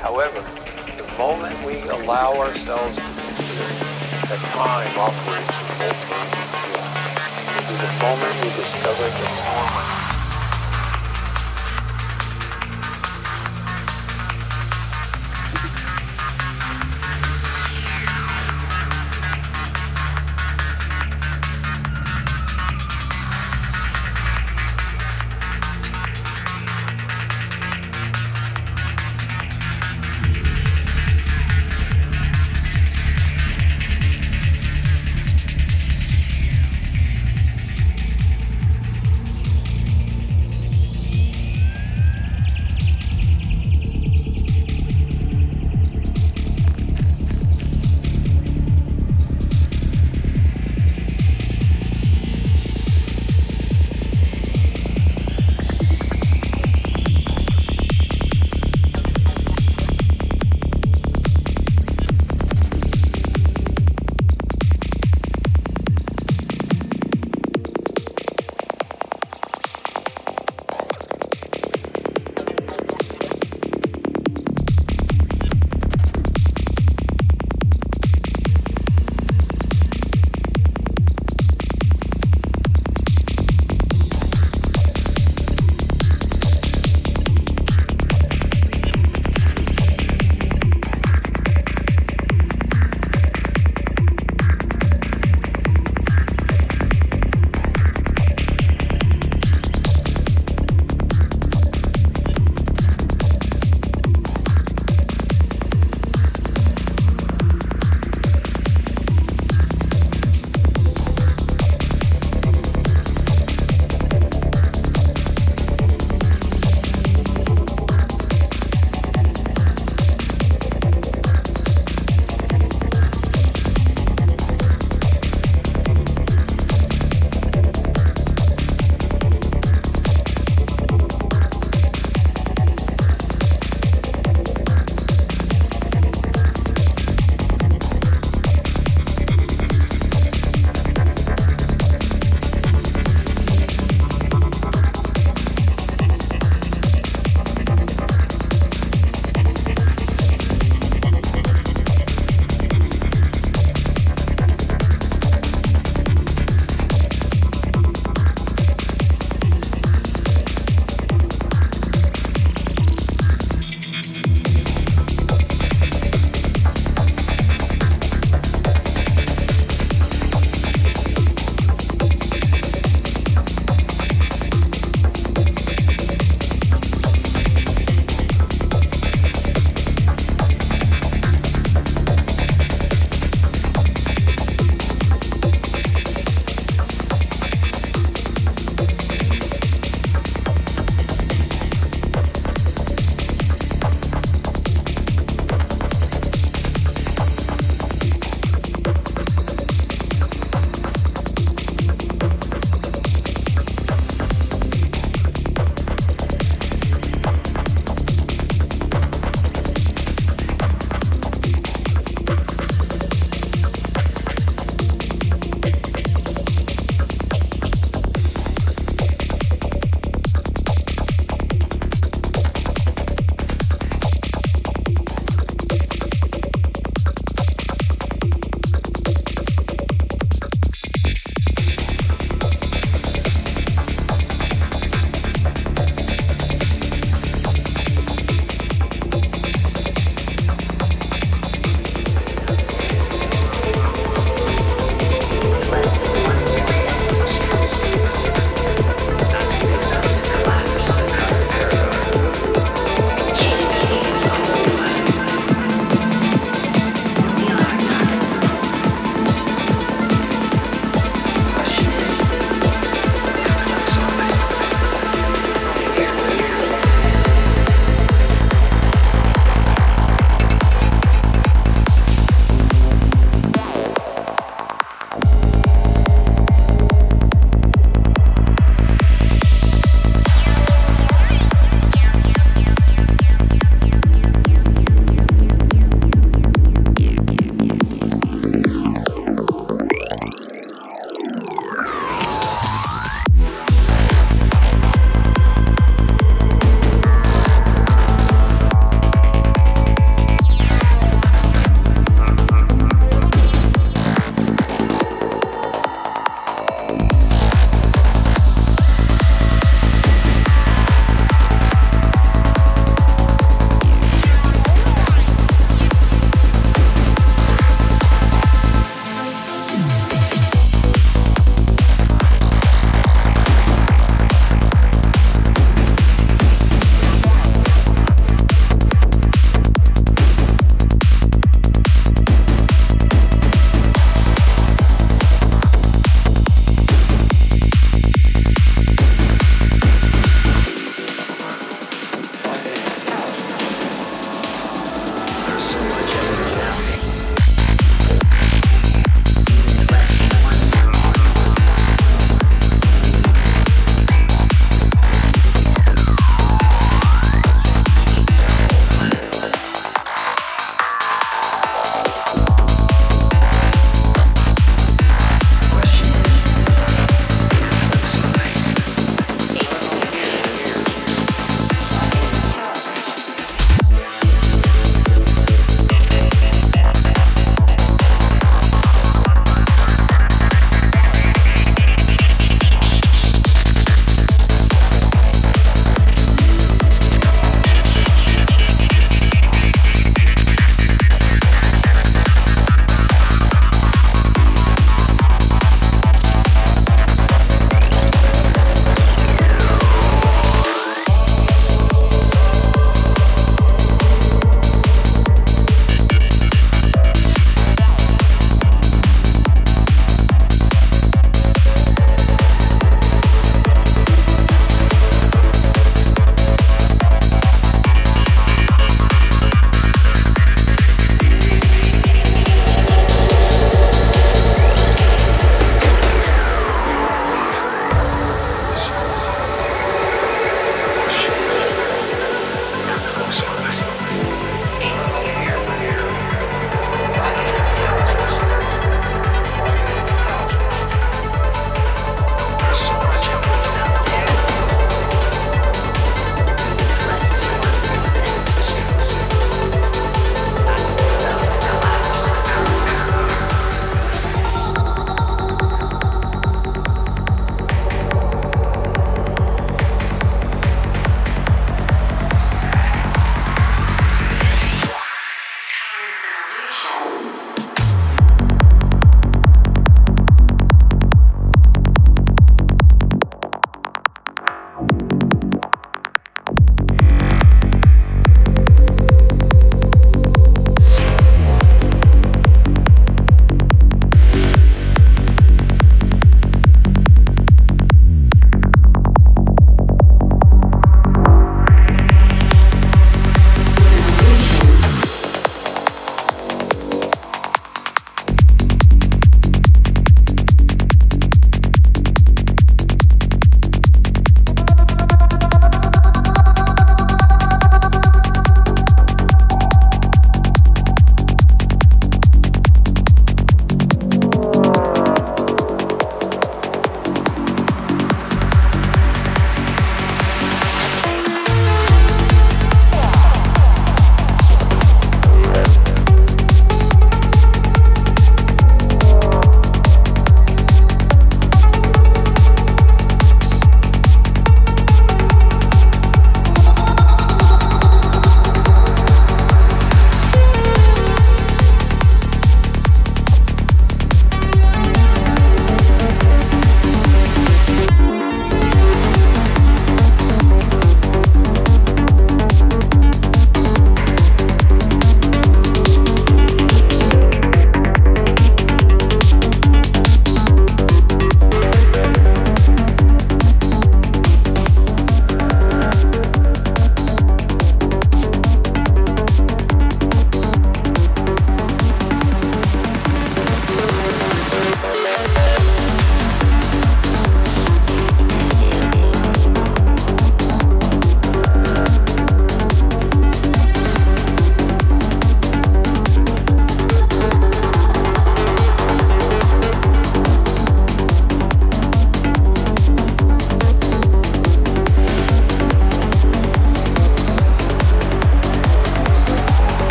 However, the moment we allow ourselves to consider that time operates in both directions, will be the moment we discover the moment.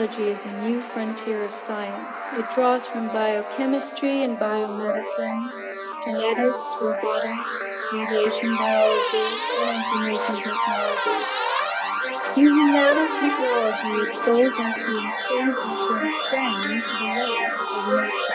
Biology is a new frontier of science. It draws from biochemistry and biomedicine, genetics, robotics, radiation biology, and information technology. Using nanotechnology, it goes into inherent and transcend the layers